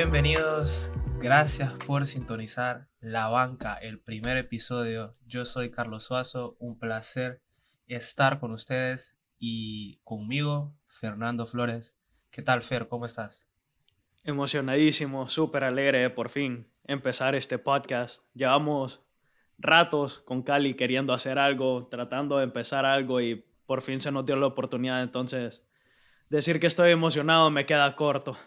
Bienvenidos, gracias por sintonizar La Banca, el primer episodio. Yo soy Carlos Suazo, un placer estar con ustedes y conmigo, Fernando Flores. ¿Qué tal, Fer? ¿Cómo estás? Emocionadísimo, súper alegre por fin empezar este podcast. Llevamos ratos con Cali queriendo hacer algo, tratando de empezar algo y por fin se nos dio la oportunidad. Entonces, decir que estoy emocionado me queda corto.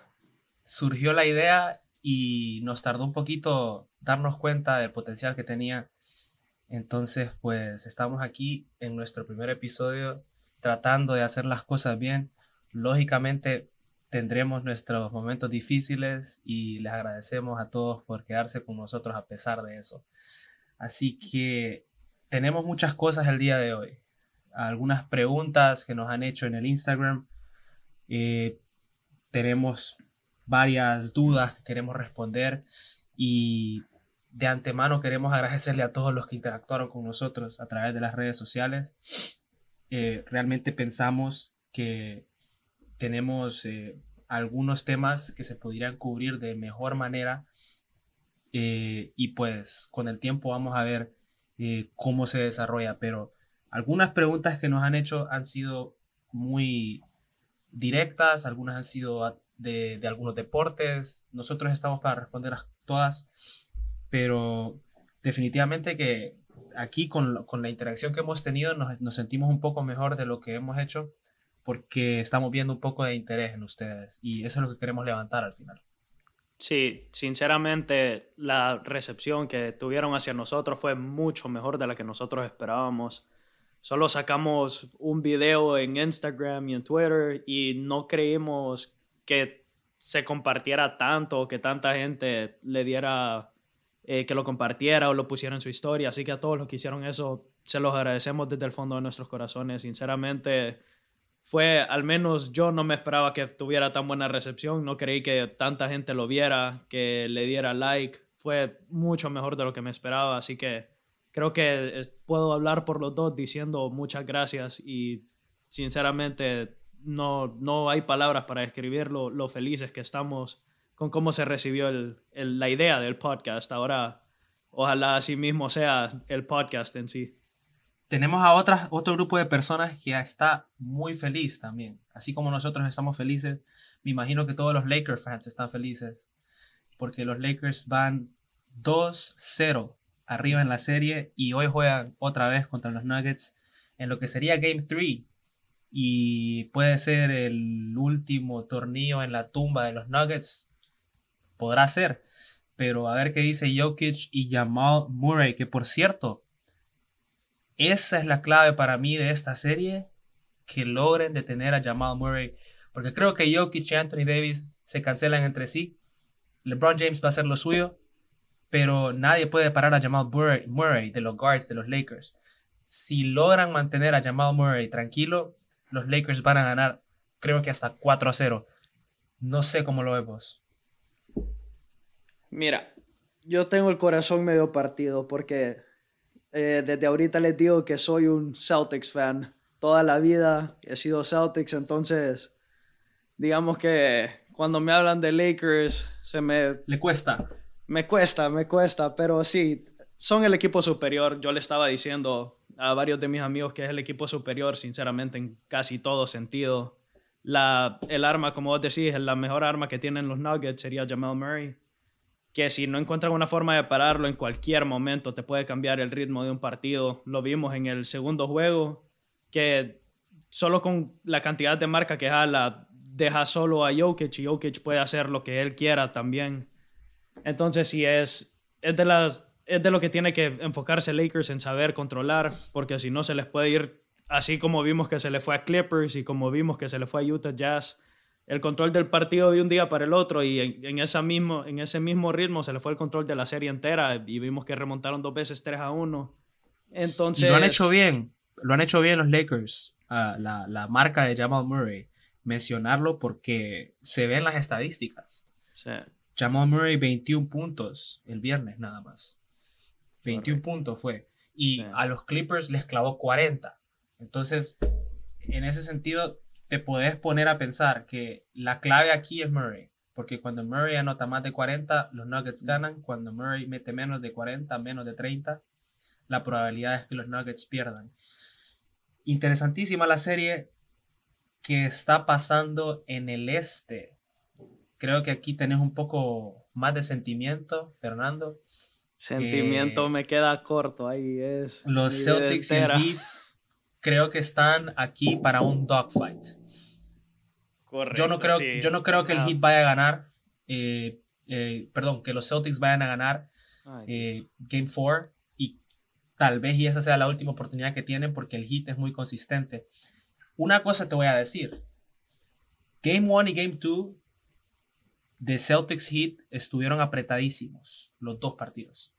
Surgió la idea y nos tardó un poquito darnos cuenta del potencial que tenía. Entonces, pues estamos aquí en nuestro primer episodio tratando de hacer las cosas bien. Lógicamente tendremos nuestros momentos difíciles y les agradecemos a todos por quedarse con nosotros a pesar de eso. Así que tenemos muchas cosas el día de hoy. Algunas preguntas que nos han hecho en el Instagram. Eh, tenemos varias dudas que queremos responder y de antemano queremos agradecerle a todos los que interactuaron con nosotros a través de las redes sociales. Eh, realmente pensamos que tenemos eh, algunos temas que se podrían cubrir de mejor manera eh, y pues con el tiempo vamos a ver cómo se desarrolla, pero algunas preguntas que nos han hecho han sido muy directas, algunas han sido de, de algunos deportes, nosotros estamos para responder a todas, pero definitivamente que aquí con, con, la interacción que hemos tenido nos, nos, sentimos un poco mejor de lo que hemos hecho porque estamos viendo un poco de interés en ustedes y eso es lo que queremos levantar al final. Sí, sinceramente la recepción que tuvieron hacia nosotros fue mucho mejor de la que nosotros esperábamos. Solo sacamos un video en Instagram y en Twitter y no creímos que se compartiera tanto, que tanta gente le diera eh, que lo compartiera o lo pusiera en su historia. Así que a todos los que hicieron eso, se los agradecemos desde el fondo de nuestros corazones. Sinceramente, fue, al menos yo no me esperaba que tuviera tan buena recepción, no creí que tanta gente lo viera, que le diera like. Fue mucho mejor de lo que me esperaba, así que creo que puedo hablar por los dos diciendo muchas gracias y sinceramente no, no hay palabras para describir lo, lo felices que estamos con cómo se recibió el, la idea del podcast. Ahora, ojalá así mismo sea el podcast en sí. Tenemos a otras, otro grupo de personas que está muy feliz también. Así como nosotros estamos felices, me imagino que todos los Lakers fans están felices. Porque los Lakers van 2-0 arriba en la serie y hoy juegan otra vez contra los Nuggets en lo que sería Game 3 y puede ser el último torneo en la tumba de los Nuggets podrá ser. Pero a ver qué dice Jokic y Jamal Murray, que por cierto, esa es la clave para mí de esta serie, que logren detener a Jamal Murray. Porque creo que Jokic y Anthony Davis se cancelan entre sí. LeBron James va a hacer lo suyo, pero nadie puede parar a Jamal Murray de los guards de los Lakers. Si logran mantener a Jamal Murray tranquilo, los Lakers van a ganar, creo que hasta 4 a 0. No sé cómo lo vemos. Mira, yo tengo el corazón medio partido porque eh, desde ahorita les digo que soy un Celtics fan. Toda la vida he sido Celtics, entonces digamos que cuando me hablan de Lakers se me... Le cuesta. Me cuesta, me cuesta, pero sí, son el equipo superior. Yo le estaba diciendo a varios de mis amigos que es el equipo superior, sinceramente, en casi todo sentido. La, el arma, como vos decís, la mejor arma que tienen los Nuggets sería Jamal Murray que si no encuentran una forma de pararlo en cualquier momento te puede cambiar el ritmo de un partido. Lo vimos en el segundo juego, que solo con la cantidad de marca que jala deja solo a Jokic y Jokic puede hacer lo que él quiera también. Entonces sí es, es, de, las, es de lo que tiene que enfocarse Lakers en saber controlar, porque si no se les puede ir así como vimos que se le fue a Clippers y como vimos que se le fue a Utah Jazz el control del partido de un día para el otro y en, esa mismo, en ese mismo ritmo se le fue el control de la serie entera y vimos que remontaron dos veces 3 a 1. Entonces... lo han hecho bien, lo han hecho bien los Lakers, ah, la, la, marca de Jamal Murray, mencionarlo porque se ven las estadísticas. Jamal Murray 21 puntos el viernes nada más. 21 puntos fue. Y a los Clippers les clavó 40. Entonces, en ese sentido, te puedes poner a pensar que la clave aquí es Murray. porque cuando Murray anota más de 40, los Nuggets ganan, cuando Murray mete menos de 40, menos de 30, la probabilidad es que los Nuggets pierdan. Interesantísima la serie que está pasando en el este. Creo que aquí tenés un poco más de sentimiento, Fernando. Sentimiento me queda corto ahí. Es los Celtics y el Heat creo que están aquí para un dogfight. Correcto, yo, no creo, yo no creo que el Heat vaya a ganar. Eh, eh, perdón, que los Celtics vayan a ganar eh, Game 4 y tal vez y esa sea la última oportunidad que tienen porque el Heat es muy consistente. Una cosa te voy a decir. Game 1 y Game 2 de Celtics Heat estuvieron apretadísimos los dos partidos.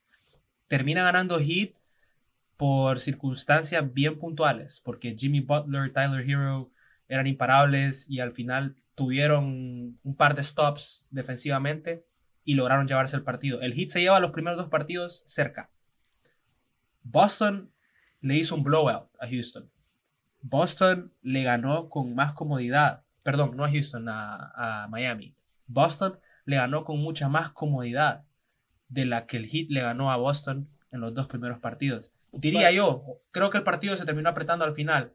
Termina ganando Heat por circunstancias bien puntuales, porque Jimmy Butler, Tyler Hero eran imparables y al final tuvieron un par de stops defensivamente y lograron llevarse el partido. El Heat se lleva los primeros dos partidos cerca. Boston le hizo un blowout a Houston. Boston le ganó con más comodidad. Perdón, no a Houston, a Miami. Boston le ganó con mucha más comodidad de la que el Heat le ganó a Boston en los dos primeros partidos. Diría yo, creo que el partido se terminó apretando al final,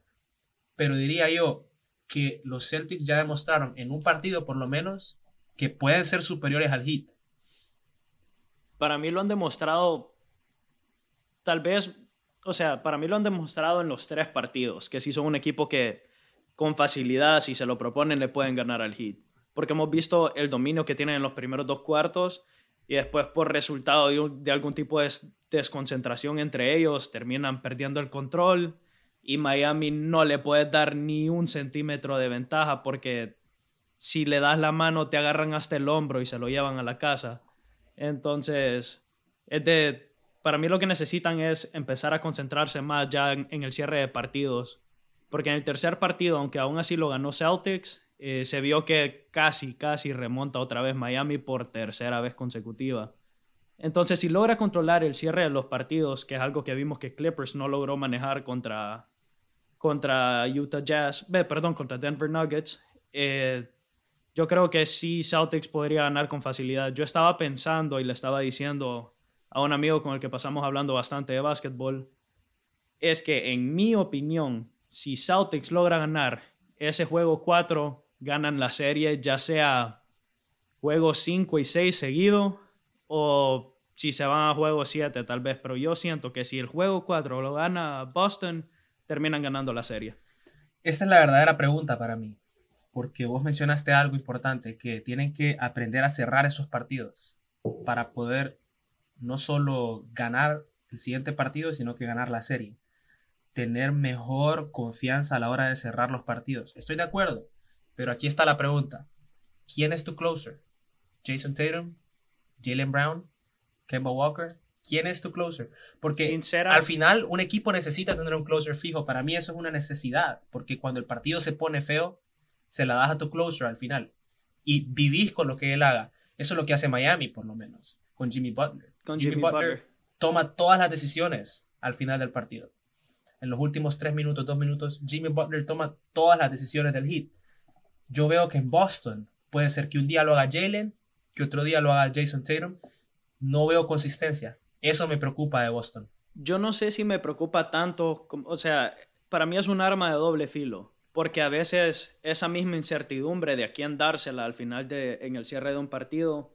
pero diría yo que los Celtics ya demostraron en un partido por lo menos que pueden ser superiores al Heat. Para mí lo han demostrado, tal vez, o sea, para mí lo han demostrado en los tres partidos, que si son un equipo que con facilidad, si se lo proponen, le pueden ganar al Heat porque hemos visto el dominio que tienen en los primeros dos cuartos y después por resultado de, algún tipo de desconcentración entre ellos terminan perdiendo el control y Miami no le puede dar ni un centímetro de ventaja porque si le das la mano te agarran hasta el hombro y se lo llevan a la casa. Entonces, es de, para mí lo que necesitan es empezar a concentrarse más ya en el cierre de partidos. Porque en el tercer partido, aunque aún así lo ganó Celtics, eh, se vio que casi, casi remonta otra vez Miami por tercera vez consecutiva. Entonces, si logra controlar el cierre de los partidos, que es algo que vimos que Clippers no logró manejar contra, contra Utah Jazz, perdón, contra Denver Nuggets, eh, yo creo que sí Celtics podría ganar con facilidad. Yo estaba pensando y le estaba diciendo a un amigo con el que pasamos hablando bastante de básquetbol, es que en mi opinión, si Celtics logra ganar ese juego 4 ganan la serie, ya sea juegos 5 y 6 seguido o si se van a juego 7 tal vez, pero yo siento que si el juego 4 lo gana Boston, terminan ganando la serie. Esta es la verdadera pregunta para mí, porque vos mencionaste algo importante, que tienen que aprender a cerrar esos partidos para poder no solo ganar el siguiente partido, sino que ganar la serie. Tener mejor confianza a la hora de cerrar los partidos. Estoy de acuerdo. Pero aquí está la pregunta. ¿Quién es tu closer? ¿Jason Tatum? ¿Jalen Brown? ¿Kemba Walker? ¿Quién es tu closer? Porque al final un equipo necesita tener un closer fijo. Para mí eso es una necesidad. Porque cuando el partido se pone feo, se la das a tu closer al final. Y vivís con lo que él haga. Eso es lo que hace Miami, por lo menos. Con Jimmy Butler. Con Jimmy, Butler, toma todas las decisiones al final del partido. En los últimos tres minutos, dos minutos, Jimmy Butler toma todas las decisiones del hit. Yo veo que en Boston puede ser que un día lo haga Jalen, que otro día lo haga Jason Tatum. No veo consistencia. Eso me preocupa de Boston. Yo no sé si me preocupa tanto, o sea, para mí es un arma de doble filo, porque a veces esa misma incertidumbre de a quién dársela al final de, en el cierre de un partido,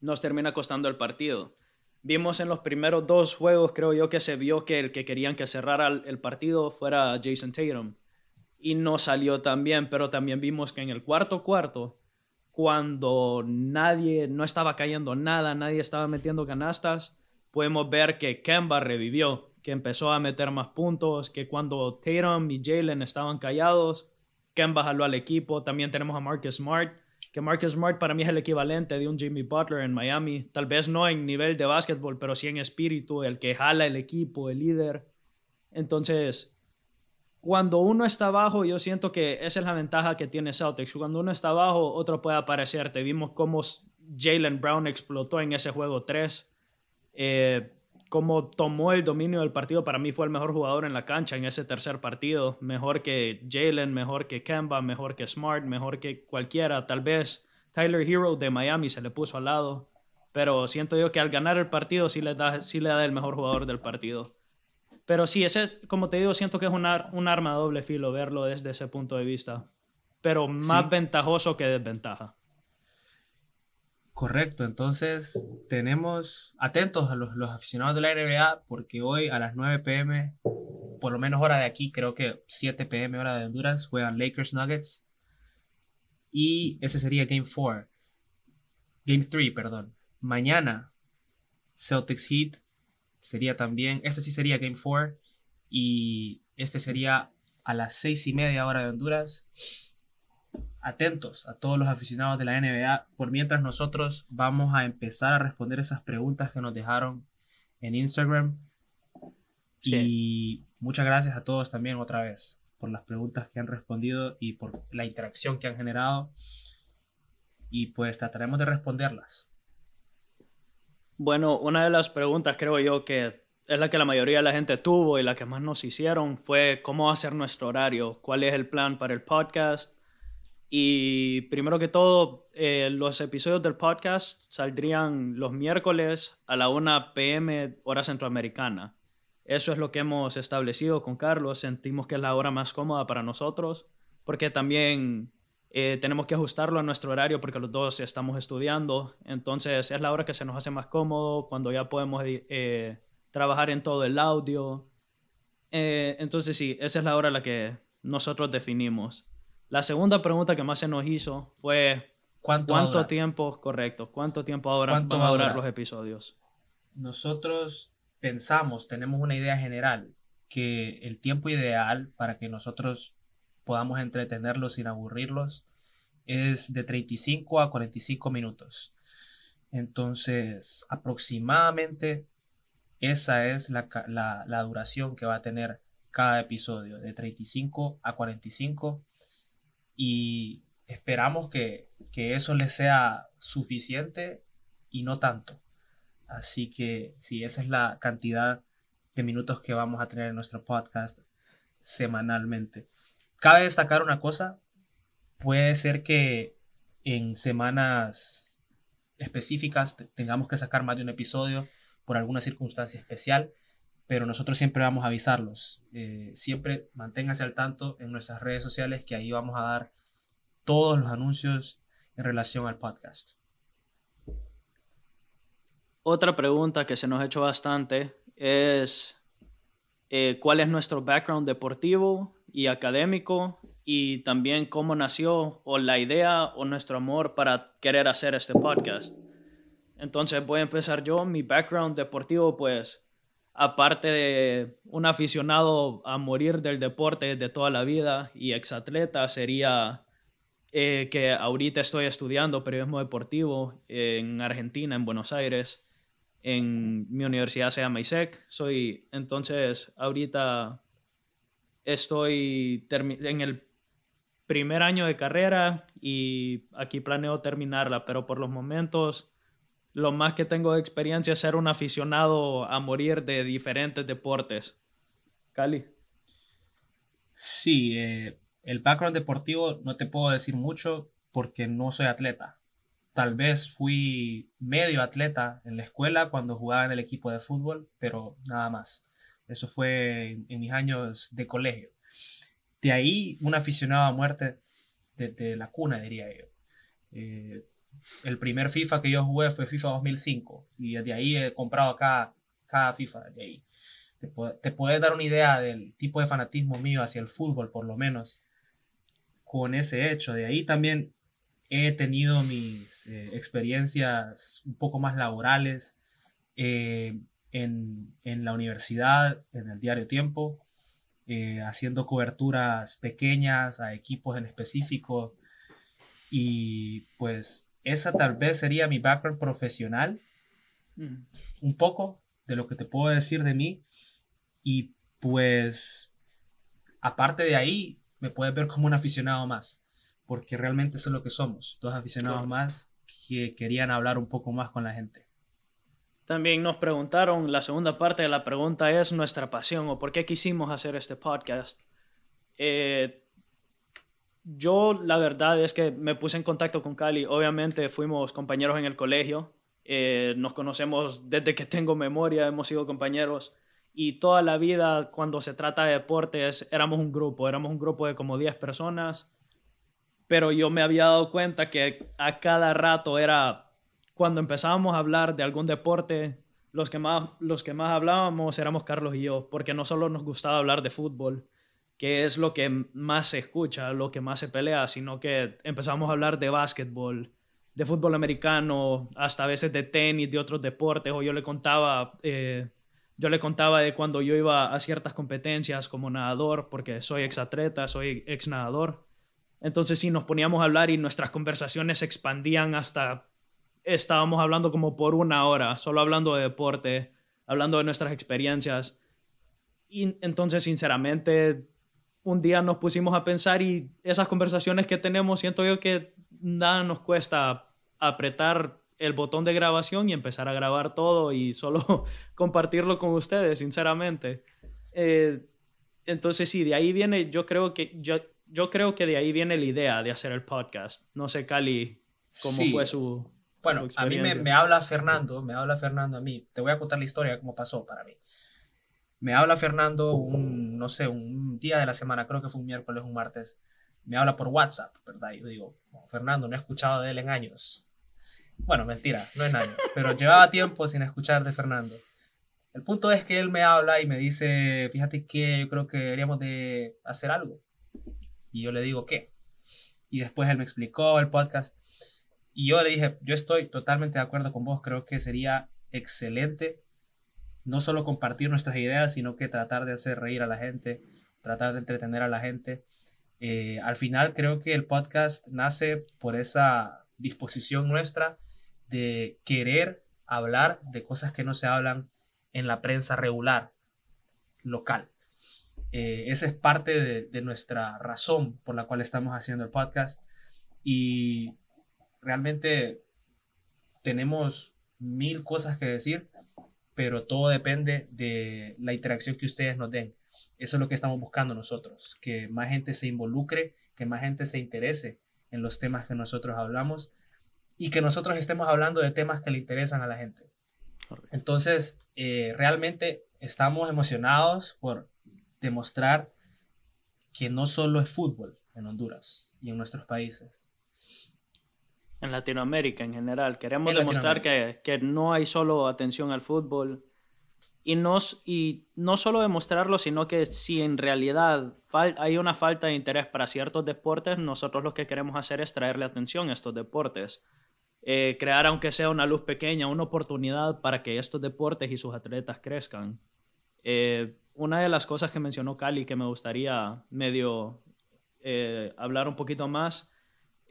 nos termina costando el partido. Vimos en los primeros dos juegos, creo yo, que se vio que el que querían que cerrara el partido fuera Jason Tatum y no salió tan bien, pero también vimos que en el cuarto cuarto, cuando nadie, no estaba cayendo nada, nadie estaba metiendo canastas, podemos ver que Kemba revivió, que empezó a meter más puntos, que cuando Tatum y Jalen estaban callados, Kemba jaló al equipo, también tenemos a Marcus Smart, que Marcus Smart para mí es el equivalente de un Jimmy Butler en Miami, tal vez no en nivel de básquetbol, pero sí en espíritu, el que jala el equipo, el líder. Entonces, cuando uno está abajo, yo siento que esa es la ventaja que tiene Celtics. Cuando uno está abajo, otro puede aparecer. Te vimos cómo Jalen Brown explotó en ese juego 3. Eh, cómo tomó el dominio del partido. Para mí fue el mejor jugador en la cancha en ese tercer partido. Mejor que Jalen, mejor que Kemba, mejor que Smart, mejor que cualquiera. Tal vez Tyler Hero de Miami se le puso al lado, pero siento yo que al ganar el partido sí le da, sí le da el mejor jugador del partido. Pero sí, ese es, como te digo, siento que es un, un arma doble filo verlo desde ese punto de vista, pero más ventajoso que desventaja. Correcto, entonces tenemos atentos a los, los, aficionados de la NBA porque hoy a las 9 pm, por lo menos hora de aquí, creo que 7 pm hora de Honduras, juegan Lakers Nuggets y ese sería Game 4. Game 3, perdón. Mañana Celtics Heat sería también, este sí sería Game 4 y este sería a las 6 y media hora de Honduras atentos a todos los aficionados de la NBA, por mientras nosotros vamos a empezar a responder esas preguntas que nos dejaron en Instagram. Y muchas gracias a todos también otra vez por las preguntas que han respondido y por la interacción que han generado. Y pues trataremos de responderlas. Bueno, una de las preguntas creo yo que es la que la mayoría de la gente tuvo y la que más nos hicieron fue cómo hacer nuestro horario, cuál es el plan para el podcast y primero que todo, eh, los episodios del podcast saldrían los miércoles a la 1 pm hora centroamericana. Eso es lo que hemos establecido con Carlos. Sentimos que es la hora más cómoda para nosotros, porque también eh, tenemos que ajustarlo a nuestro horario porque los dos estamos estudiando. Entonces es la hora que se nos hace más cómodo, cuando ya podemos eh, trabajar en todo el audio. entonces sí, esa es la hora la que nosotros definimos. La segunda pregunta que más se nos hizo fue ¿cuánto, tiempo, correcto, cuánto tiempo ahora van a durar los episodios? Nosotros pensamos, tenemos una idea general, que el tiempo ideal para que nosotros podamos entretenerlos sin aburrirlos es de 35 a 45 minutos. Entonces, aproximadamente esa es la, la, duración que va a tener cada episodio, de 35 a 45 y esperamos que, eso les sea suficiente y no tanto. Así que si esa es la cantidad de minutos que vamos a tener en nuestro podcast semanalmente. Cabe destacar una cosa, puede ser que en semanas específicas tengamos que sacar más de un episodio por alguna circunstancia especial, pero nosotros siempre vamos a avisarlos. Eh, siempre manténganse al tanto en nuestras redes sociales que ahí vamos a dar todos los anuncios en relación al podcast. Otra pregunta que se nos ha hecho bastante es eh, cuál es nuestro background deportivo y académico y también cómo nació o la idea o nuestro amor para querer hacer este podcast. Entonces voy a empezar yo. Mi background deportivo pues aparte de un aficionado a morir del deporte de toda la vida y exatleta, sería eh, que ahorita estoy estudiando periodismo deportivo en Argentina, en Buenos Aires. En mi universidad se llama ISEC. Soy, entonces, ahorita estoy en el primer año de carrera y aquí planeo terminarla, pero por los momentos lo más que tengo de experiencia es ser un aficionado a morir de diferentes deportes. Cali. Sí, eh, el background deportivo no te puedo decir mucho porque no soy atleta. Tal vez fui medio atleta en la escuela cuando jugaba en el equipo de fútbol, pero nada más. Eso fue en, mis años de colegio. De ahí un aficionado a muerte desde la cuna, diría yo. Eh, el primer FIFA que yo jugué fue FIFA 2005 y desde ahí he comprado cada, cada FIFA. De ahí. Te, te puedes dar una idea del tipo de fanatismo mío hacia el fútbol, por lo menos, con ese hecho. De ahí también he tenido mis eh, experiencias un poco más laborales eh, en, en, la universidad, en el diario Tiempo, eh, haciendo coberturas pequeñas a equipos en específico. Y pues esa tal vez sería mi background profesional, un poco de lo que te puedo decir de mí. Y pues, aparte de ahí, me puedes ver como un aficionado más, porque realmente eso es lo que somos, dos aficionados más que querían hablar un poco más con la gente. También nos preguntaron, la segunda parte de la pregunta es nuestra pasión o por qué quisimos hacer este podcast. Eh, yo la verdad es que me puse en contacto con Cali. Obviamente fuimos compañeros en el colegio. Eh, nos conocemos desde que tengo memoria, hemos sido compañeros. Y toda la vida, cuando se trata de deportes, éramos un grupo. Éramos un grupo de como 10 personas. Pero yo me había dado cuenta que a cada rato era, cuando empezábamos a hablar de algún deporte, los que más, los que más hablábamos éramos Carlos y yo, porque no solo nos gustaba hablar de fútbol, que es lo que más se escucha, lo que más se pelea, sino que empezamos a hablar de básquetbol, de fútbol americano, hasta a veces de tenis, de otros deportes, o yo le contaba, eh, yo le contaba de cuando yo iba a ciertas competencias como nadador, porque soy ex atleta, soy ex nadador. Entonces sí, nos poníamos a hablar y nuestras conversaciones se expandían hasta, estábamos hablando como por una hora, solo hablando de deporte, hablando de nuestras experiencias. Y entonces, sinceramente, un día nos pusimos a pensar y esas conversaciones que tenemos, siento yo que nada nos cuesta apretar el botón de grabación y empezar a grabar todo y solo compartirlo con ustedes, sinceramente. Eh, entonces sí, de ahí viene, yo creo que yo, yo creo que de ahí viene la idea de hacer el podcast. No sé, Cali, cómo fue su... Bueno, a mí me, me, habla Fernando, me habla Fernando a mí. Te voy a contar la historia cómo pasó para mí. Me habla Fernando un, no sé, un día de la semana, creo que fue un miércoles, un martes. Me habla por WhatsApp, ¿verdad? Y yo digo, Fernando, no he escuchado de él en años. Bueno, mentira, no en años, pero llevaba tiempo sin escuchar de Fernando. El punto es que él me habla y me dice, fíjate que yo creo que deberíamos de hacer algo. Y yo le digo, ¿qué? Y después él me explicó el podcast. Y yo le dije, yo estoy totalmente de acuerdo con vos, creo que sería excelente no solo compartir nuestras ideas, sino que tratar de hacer reír a la gente, tratar de entretener a la gente. Eh, al final creo que el podcast nace por esa disposición nuestra de querer hablar de cosas que no se hablan en la prensa regular, local. Eh, esa es parte de, de, nuestra razón por la cual estamos haciendo el podcast y realmente tenemos mil cosas que decir, pero todo depende de la interacción que ustedes nos den. Eso es lo que estamos buscando nosotros, que más gente se involucre, que más gente se interese en los temas que nosotros hablamos y que nosotros estemos hablando de temas que le interesan a la gente. Entonces, eh, realmente estamos emocionados por demostrar que no solo es fútbol en Honduras y en nuestros países, en Latinoamérica en general. Queremos demostrar que, que, no hay solo atención al fútbol y no, y no solo demostrarlo, sino que si en realidad hay una falta de interés para ciertos deportes, nosotros lo que queremos hacer es traerle atención a estos deportes. Eh, crear, aunque sea una luz pequeña, una oportunidad para que estos deportes y sus atletas crezcan. Eh, una de las cosas que mencionó Cali que me gustaría medio eh, hablar un poquito más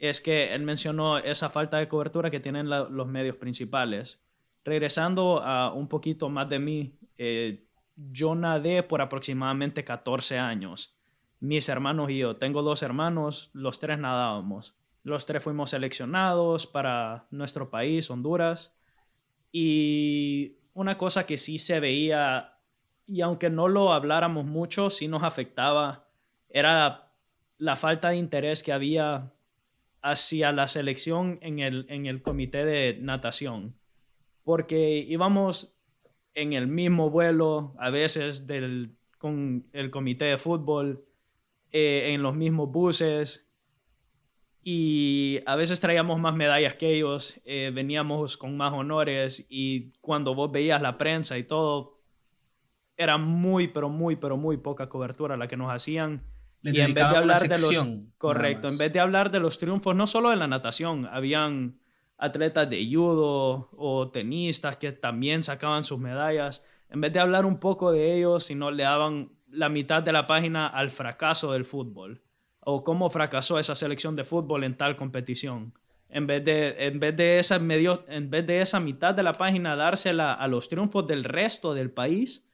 es que él mencionó esa falta de cobertura que tienen los medios principales. Regresando a un poquito más de mí, eh, yo nadé por aproximadamente 14 años. Mis hermanos y yo, tengo dos hermanos, los tres nadábamos. Los tres fuimos seleccionados para nuestro país, Honduras. Y una cosa que sí se veía, y aunque no lo habláramos mucho, sí nos afectaba, era la falta de interés que había hacia la selección en el, en el comité de natación, porque íbamos en el mismo vuelo, a veces del, con el comité de fútbol, eh, en los mismos buses, y a veces traíamos más medallas que ellos, eh, veníamos con más honores, y cuando vos veías la prensa y todo, era muy, pero muy, pero muy poca cobertura la que nos hacían y en vez de hablar de los correcto, en vez de hablar de los triunfos no solo de la natación, habían atletas de judo o tenistas que también sacaban sus medallas. En vez de hablar un poco de ellos, sino le daban la mitad de la página al fracaso del fútbol o cómo fracasó esa selección de fútbol en tal competición. En vez de, en vez de, esa, medio, en vez de esa mitad de la página dársela a los triunfos del resto del país,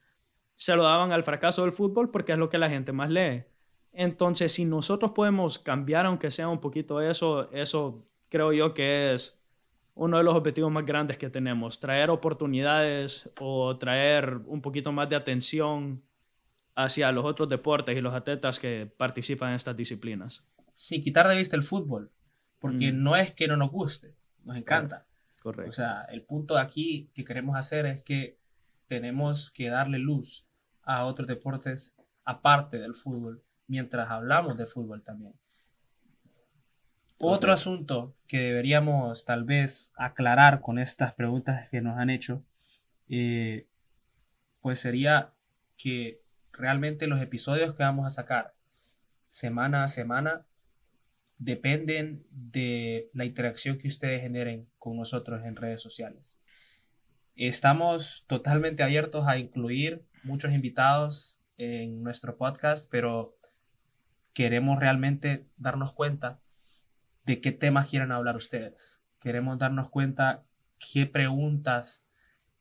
se lo daban al fracaso del fútbol porque es lo que la gente más lee. Entonces, si nosotros podemos cambiar, aunque sea un poquito eso, eso creo yo que es uno de los objetivos más grandes que tenemos, traer oportunidades o traer un poquito más de atención hacia los otros deportes y los atletas que participan en estas disciplinas. sin quitar de vista el fútbol, porque Mm. no es que no nos guste, nos encanta. Correcto. O sea, el punto de aquí que queremos hacer es que tenemos que darle luz a otros deportes aparte del fútbol, mientras hablamos de fútbol también. Otro asunto que deberíamos tal vez aclarar con estas preguntas que nos han hecho, eh, pues sería que realmente los episodios que vamos a sacar semana a semana dependen de la interacción que ustedes generen con nosotros en redes sociales. Estamos totalmente abiertos a incluir muchos invitados en nuestro podcast, pero queremos realmente darnos cuenta de qué temas quieren hablar ustedes. Queremos darnos cuenta qué preguntas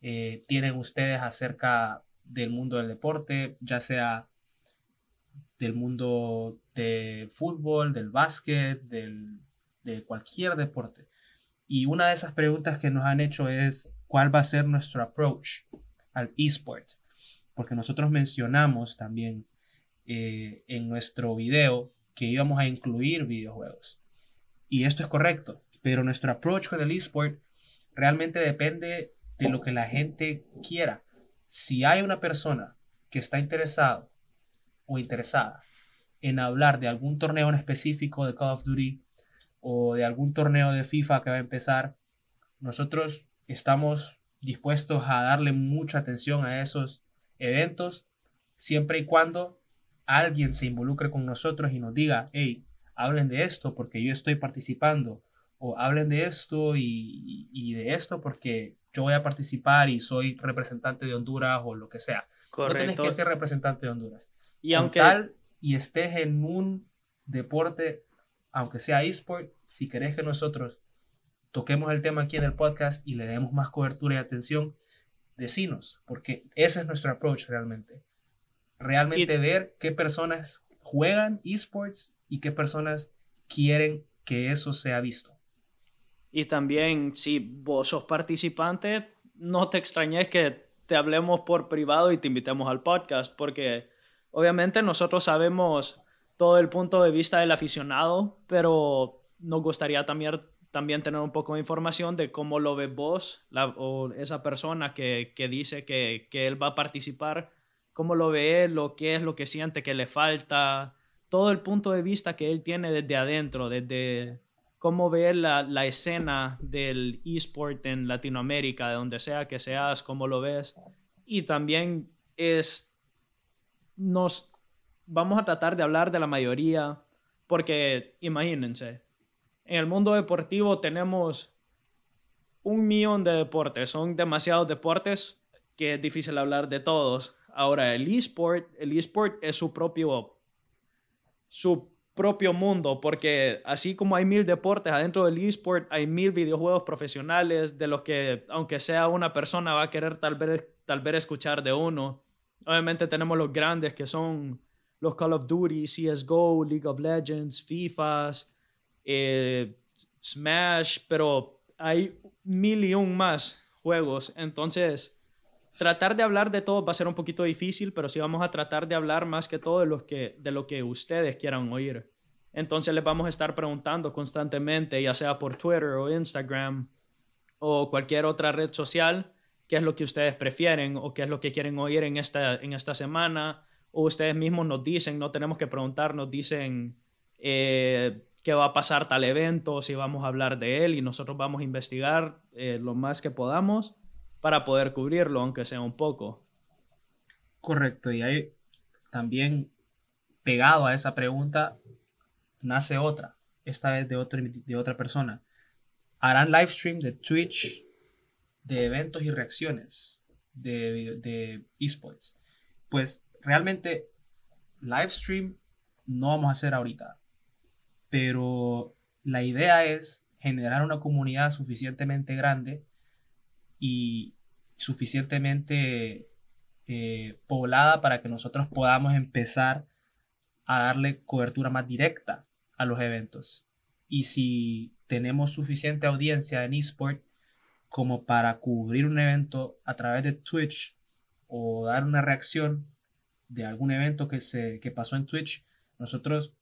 eh, tienen ustedes acerca del mundo del deporte, ya sea del mundo del fútbol, del básquet, del, de cualquier deporte. Y una de esas preguntas que nos han hecho es cuál va a ser nuestro approach al esport. Porque nosotros mencionamos también eh, en nuestro video que íbamos a incluir videojuegos. Y esto es correcto, pero nuestro approach con el esport realmente depende de lo que la gente quiera. Si hay una persona que está interesado o interesada en hablar de algún torneo en específico de Call of Duty o de algún torneo de FIFA que va a empezar, nosotros estamos dispuestos a darle mucha atención a esos eventos siempre y cuando alguien se involucre con nosotros y nos diga, hey, hablen de esto porque yo estoy participando o hablen de esto y, y de esto porque yo voy a participar y soy representante de Honduras o lo que sea. No tienes Correcto. que ser representante de Honduras. Y Con aunque tal y estés en un deporte, aunque sea eSport, si querés que nosotros toquemos el tema aquí en el podcast y le demos más cobertura y atención, decinos, porque ese es nuestro approach realmente. Realmente Y- ver qué personas juegan esports y qué personas quieren que eso sea visto. Y también, si vos sos participante, no te extrañes que te hablemos por privado y te invitemos al podcast, porque obviamente nosotros sabemos todo el punto de vista del aficionado, pero nos gustaría también, también tener un poco de información de cómo lo ves vos la- o esa persona que, que dice que, que él va a participar, cómo lo ve él, lo que es lo que siente que le falta, todo el punto de vista que él tiene desde adentro, desde cómo ve la, la escena del esport en Latinoamérica, de donde sea que seas, cómo lo ves. Y también es, nos vamos a tratar de hablar de la mayoría, porque imagínense, en el mundo deportivo tenemos un millón de deportes, son demasiados deportes que es difícil hablar de todos. Ahora, el esport, el es su propio su propio mundo, porque así como hay mil deportes adentro del esport, hay mil videojuegos profesionales de los que, aunque sea una persona, va a querer tal vez, tal vez escuchar de uno. Obviamente tenemos los grandes que son los Call of Duty, CSGO, League of Legends, FIFAs, eh, Smash, pero hay mil y un más juegos. Entonces, tratar de hablar de todo va a ser un poquito difícil, pero sí vamos a tratar de hablar más que todo de, los que, de lo que ustedes quieran oír. Entonces les vamos a estar preguntando constantemente, ya sea por Twitter o Instagram o cualquier otra red social, qué es lo que ustedes prefieren o qué es lo que quieren oír en esta, en esta semana. O ustedes mismos nos dicen, no tenemos que preguntar, nos dicen eh, qué va a pasar tal evento, si vamos a hablar de él y nosotros vamos a investigar eh, lo más que podamos para poder cubrirlo, aunque sea un poco. Correcto, y hay también pegado a esa pregunta nace otra, esta vez de, otro, de otra persona. Harán live stream de Twitch de eventos y reacciones de, de esports. Pues realmente live stream no vamos a hacer ahorita, pero la idea es generar una comunidad suficientemente grande y suficientemente eh, poblada para que nosotros podamos empezar a darle cobertura más directa a los eventos. Y si tenemos suficiente audiencia en eSport como para cubrir un evento a través de Twitch o dar una reacción de algún evento que, se, que pasó en Twitch, nosotros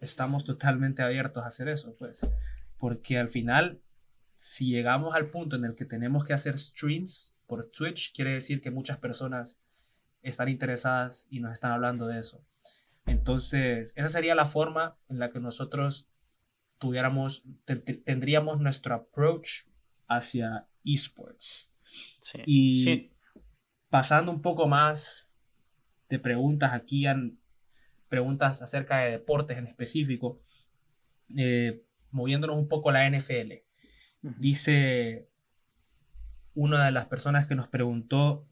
estamos totalmente abiertos a hacer eso, pues, porque al final, si llegamos al punto en el que tenemos que hacer streams por Twitch, quiere decir que muchas personas están interesadas y nos están hablando de eso. Entonces, esa sería la forma en la que nosotros tuviéramos, tendríamos nuestro approach hacia esports. Sí, y pasando un poco más de preguntas aquí, han preguntas acerca de deportes en específico, eh, moviéndonos un poco a la NFL. Dice una de las personas que nos preguntó,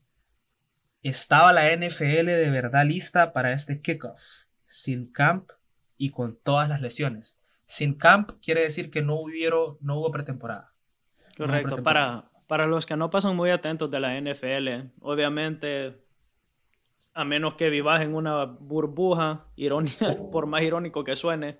¿estaba la NFL de verdad lista para este kickoff? Sin camp y con todas las lesiones. Sin camp quiere decir que no, hubieron, no hubo pretemporada. Correcto. Para, para los que no pasan muy atentos de la NFL, obviamente, a menos que vivas en una burbuja, ironía, por más irónico que suene,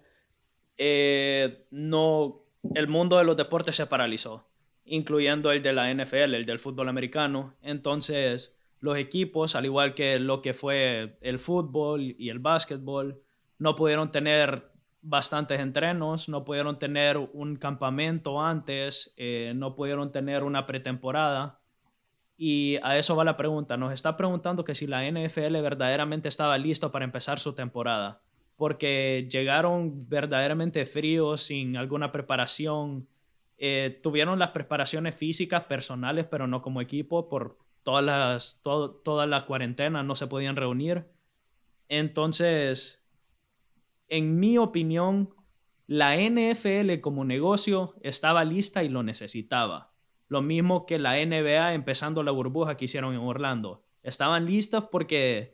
eh, no, el mundo de los deportes se paralizó, incluyendo el de la NFL, el del fútbol americano. Entonces, los equipos, al igual que lo que fue el fútbol y el básquetbol, no pudieron tener bastantes entrenos, no pudieron tener un campamento antes, eh, no pudieron tener una pretemporada. Y a eso va la pregunta. Nos está preguntando que si la NFL verdaderamente estaba listo para empezar su temporada, porque llegaron verdaderamente fríos, sin alguna preparación. Eh, tuvieron las preparaciones físicas personales, pero no como equipo, por todas las, toda la cuarentena, no se podían reunir. Entonces, en mi opinión, la NFL como negocio estaba lista y lo necesitaba. Lo mismo que la NBA empezando la burbuja que hicieron en Orlando. Estaban listas porque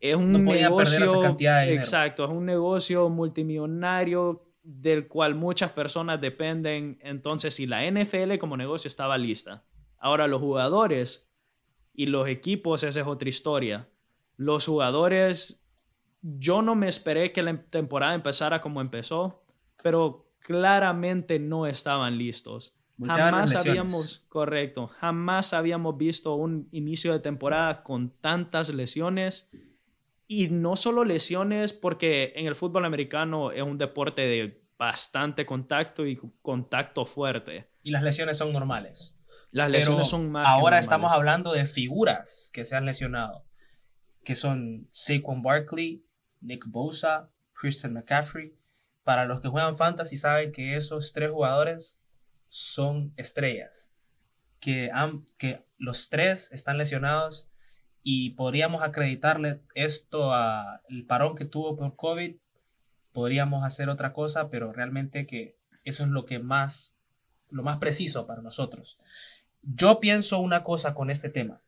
es un negocio. exacto, es un negocio multimillonario del cual muchas personas dependen. Entonces, si la NFL como negocio estaba lista. Ahora, los jugadores y los equipos, esa es otra historia. Los jugadores yo no me esperé que la temporada empezara como empezó, pero claramente no estaban listos. Jamás habíamos, correcto, jamás habíamos visto un inicio de temporada con tantas lesiones y no solo lesiones porque en el fútbol americano es un deporte de bastante contacto y contacto fuerte. Y las lesiones son normales. Las lesiones son más. Ahora estamos hablando de figuras que se han lesionado, que son Saquon Barkley, Nick Bosa, Christian McCaffrey. Para los que juegan fantasy saben que esos tres jugadores son estrellas, que, que los tres están lesionados y podríamos acreditarle esto al parón que tuvo por COVID. Podríamos hacer otra cosa, pero realmente que eso es lo que más, lo más preciso para nosotros. Yo pienso una cosa con este tema.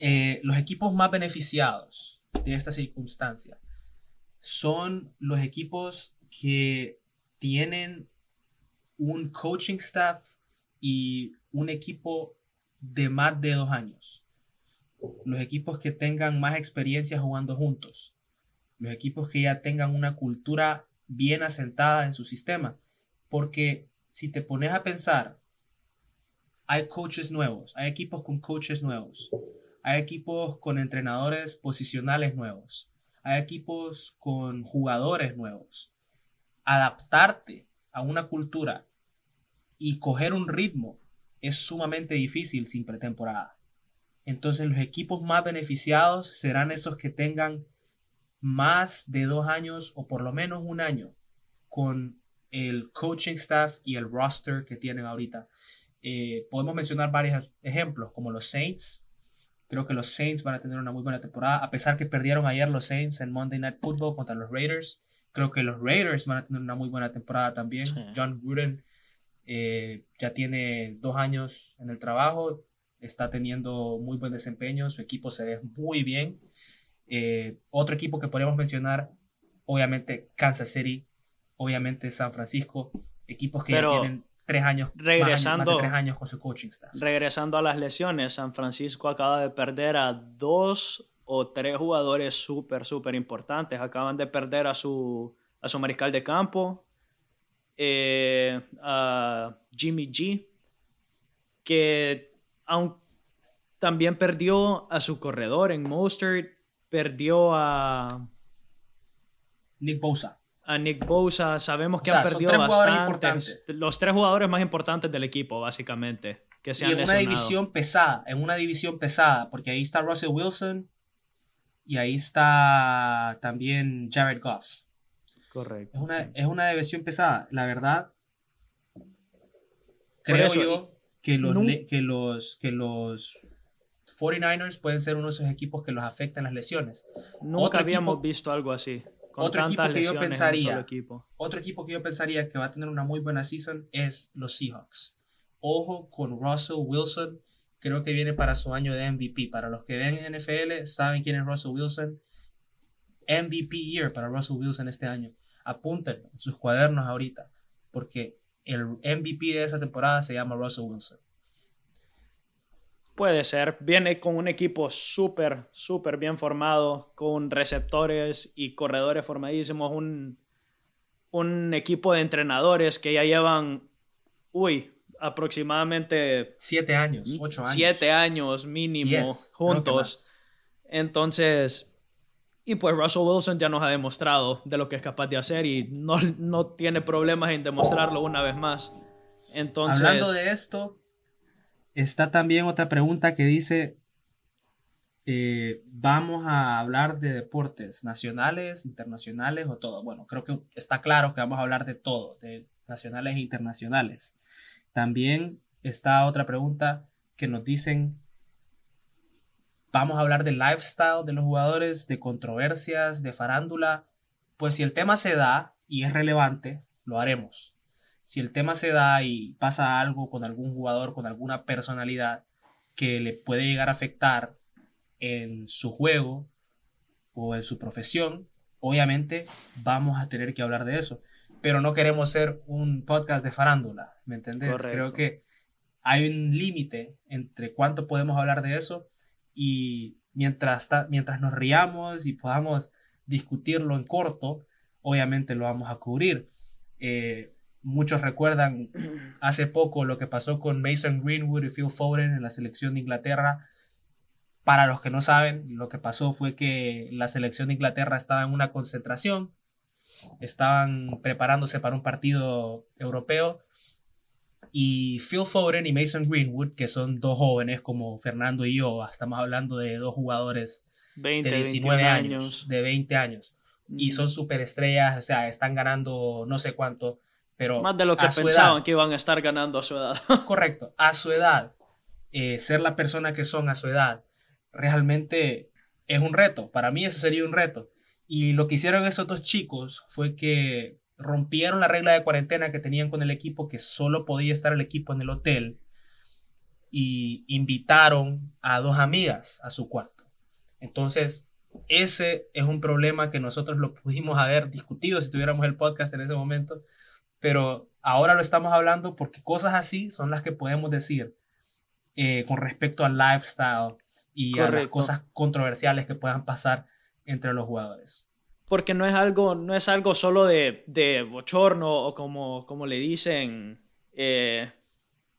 Eh, los equipos más beneficiados de esta circunstancia son los equipos que tienen un coaching staff y un equipo de más de dos años. Los equipos que tengan más experiencia jugando juntos. Los equipos que ya tengan una cultura bien asentada en su sistema. Porque si te pones a pensar, hay coaches nuevos, hay equipos con coaches nuevos hay equipos con entrenadores posicionales nuevos, hay equipos con jugadores nuevos. Adaptarte a una cultura y coger un ritmo es sumamente difícil sin pretemporada. Entonces los equipos más beneficiados serán esos que tengan más de dos años o por lo menos un año con el coaching staff y el roster que tienen ahorita. Eh, podemos mencionar varios ejemplos como los Saints, Creo que los Saints van a tener una muy buena temporada, a pesar que perdieron ayer los Saints en Monday Night Football contra los Raiders. Creo que los Raiders van a tener una muy buena temporada también. John Gruden eh, ya tiene dos años en el trabajo, está teniendo muy buen desempeño, su equipo se ve muy bien. Eh, otro equipo que podemos mencionar, obviamente Kansas City, obviamente San Francisco, equipos que ya tienen tres años, regresando, tres años con su coaching staff. Regresando a las lesiones, San Francisco acaba de perder a dos o tres jugadores súper, súper importantes. Acaban de perder a su, a su mariscal de campo, eh, a Jimmy G, que también perdió a su corredor en Mostert, perdió a... Nick Bosa. a Nick Bosa, sabemos que han perdido bastantes. Los tres jugadores más importantes del equipo, básicamente, que se y en una división pesada, en una división pesada, porque ahí está Russell Wilson y ahí está también Jared Goff. Correcto. Es una, es una división pesada. La verdad, creo yo que los, que los, que los 49ers pueden ser uno de esos equipos que los afectan las lesiones. Nunca habíamos visto algo así otro equipo que yo pensaría, otro equipo que yo pensaría que va a tener una muy buena season es los Seahawks. Ojo con Russell Wilson, creo que viene para su año de MVP. Para los que ven NFL, saben quién es Russell Wilson. MVP year para Russell Wilson este año. Apunten sus cuadernos ahorita, porque el MVP de esa temporada se llama Russell Wilson. Puede ser. Viene con un equipo súper, súper bien formado, con receptores y corredores formadísimos. Un, un equipo de entrenadores que ya llevan, uy, aproximadamente... Siete años, ocho años. Siete años mínimo juntos. Entonces, y pues Russell Wilson ya nos ha demostrado de lo que es capaz de hacer y no, no tiene problemas en demostrarlo una vez más. Entonces, Hablando de esto, Está también otra pregunta que dice, eh, vamos a hablar de deportes nacionales, internacionales o todo. Bueno, creo que está claro que vamos a hablar de todo, de nacionales e internacionales. También está otra pregunta que nos dicen, vamos a hablar del lifestyle de los jugadores, de controversias, de farándula. Pues si el tema se da y es relevante, lo haremos si el tema se da y pasa algo con algún jugador, con alguna personalidad que le puede llegar a afectar en su juego o en su profesión, obviamente vamos a tener que hablar de eso. Pero no queremos ser un podcast de farándula, ¿me entendés? Creo que hay un límite entre cuánto podemos hablar de eso y mientras, mientras nos riamos y podamos discutirlo en corto, obviamente lo vamos a cubrir. Eh, Muchos recuerdan hace poco lo que pasó con Mason Greenwood y Phil Foden en la selección de Inglaterra. Para los que no saben, lo que pasó fue que la selección de Inglaterra estaba en una concentración, estaban preparándose para un partido europeo y Phil Foden y Mason Greenwood, que son dos jóvenes como Fernando y yo, estamos hablando de dos jugadores de 19 años, de 20 años, y son superestrellas, o sea, están ganando no sé cuánto más de lo que pensaban que iban a estar ganando a su edad. correcto, a su edad, eh, ser la persona que son a su edad, realmente es un reto. Para mí eso sería un reto. Y lo que hicieron esos dos chicos fue que rompieron la regla de cuarentena que tenían con el equipo, que solo podía estar el equipo en el hotel, y invitaron a dos amigas a su cuarto. Entonces, ese es un problema que nosotros lo pudimos haber discutido si tuviéramos el podcast en ese momento, pero ahora lo estamos hablando porque cosas así son las que podemos decir eh, con respecto al lifestyle y a las cosas controversiales que puedan pasar entre los jugadores. Porque no es algo, no es algo solo de, bochorno o como, como le dicen, eh,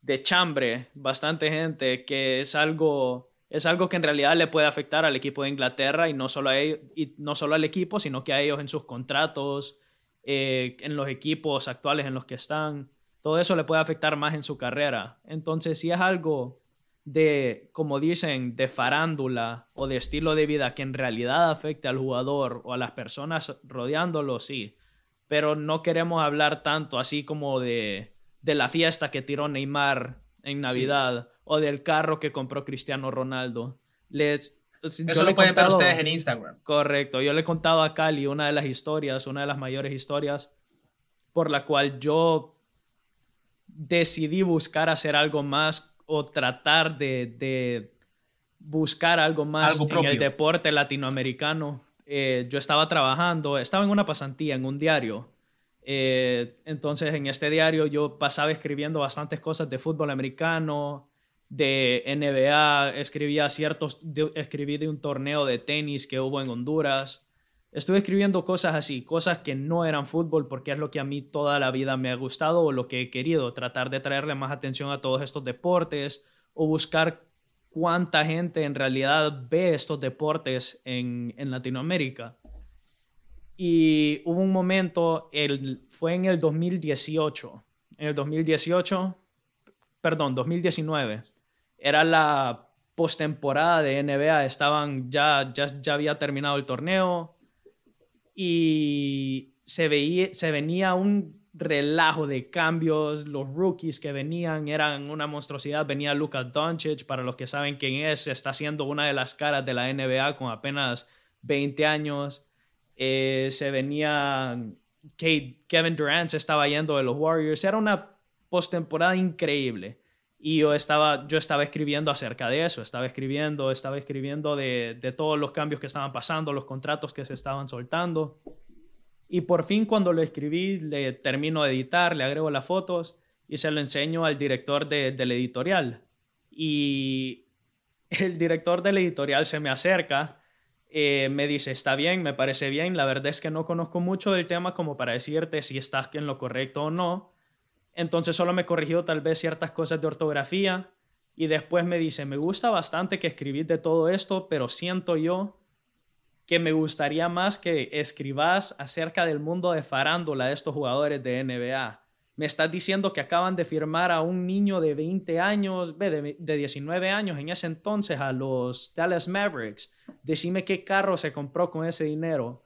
de chambre, bastante gente, que es algo, es algo que en realidad le puede afectar al equipo de Inglaterra y no solo, a y no solo al equipo, sino que a ellos en sus contratos, eh, en los equipos actuales en los que están, todo eso le puede afectar más en su carrera. Entonces, si es algo de, como dicen, de farándula o de estilo de vida que en realidad afecte al jugador o a las personas rodeándolo, sí. Pero no queremos hablar tanto así como de, de la fiesta que tiró Neymar en Navidad o del carro que compró Cristiano Ronaldo. Les, eso lo pueden ver ustedes en Instagram. Correcto. Yo le he contado a Cali una de las historias, una de las mayores historias por la cual yo decidí buscar hacer algo más o tratar de, buscar algo más en el deporte latinoamericano. Eh, yo estaba trabajando, estaba en una pasantía en un diario. Eh, entonces en este diario yo pasaba escribiendo bastantes cosas de fútbol americano, de NBA, escribía ciertos, escribí de un torneo de tenis que hubo en Honduras. Estuve escribiendo cosas así, cosas que no eran fútbol porque es lo que a mí toda la vida me ha gustado o lo que he querido, tratar de traerle más atención a todos estos deportes o buscar cuánta gente en realidad ve estos deportes en, Latinoamérica. Y hubo un momento, fue en el 2018, en el 2018, perdón, 2019, era la postemporada de NBA, estaban, ya, ya, ya había terminado el torneo y se, veía, se venía un relajo de cambios, los rookies que venían eran una monstruosidad, venía Luka Doncic, para los que saben quién es, está siendo una de las caras de la NBA con apenas 20 años, eh, se venía Kevin Durant se estaba yendo de los Warriors, era una postemporada increíble. Y yo estaba, yo estaba escribiendo acerca de eso, estaba escribiendo, estaba escribiendo de, de todos los cambios que estaban pasando, los contratos que se estaban soltando. Y por fin cuando lo escribí, le termino de editar, le agrego las fotos y se lo enseño al director de, del editorial. Y el director del editorial se me acerca, eh, me dice, está bien, me parece bien, la verdad es que no conozco mucho del tema como para decirte si estás en lo correcto o no. Entonces solo me corrigió tal vez ciertas cosas de ortografía y después me dice, me gusta bastante que escribís de todo esto, pero siento yo que me gustaría más que escribas acerca del mundo de farándula de estos jugadores de NBA. Me estás diciendo que acaban de firmar a un niño de 20 años, de, de 19 años en ese entonces a los Dallas Mavericks. Decime qué carro se compró con ese dinero.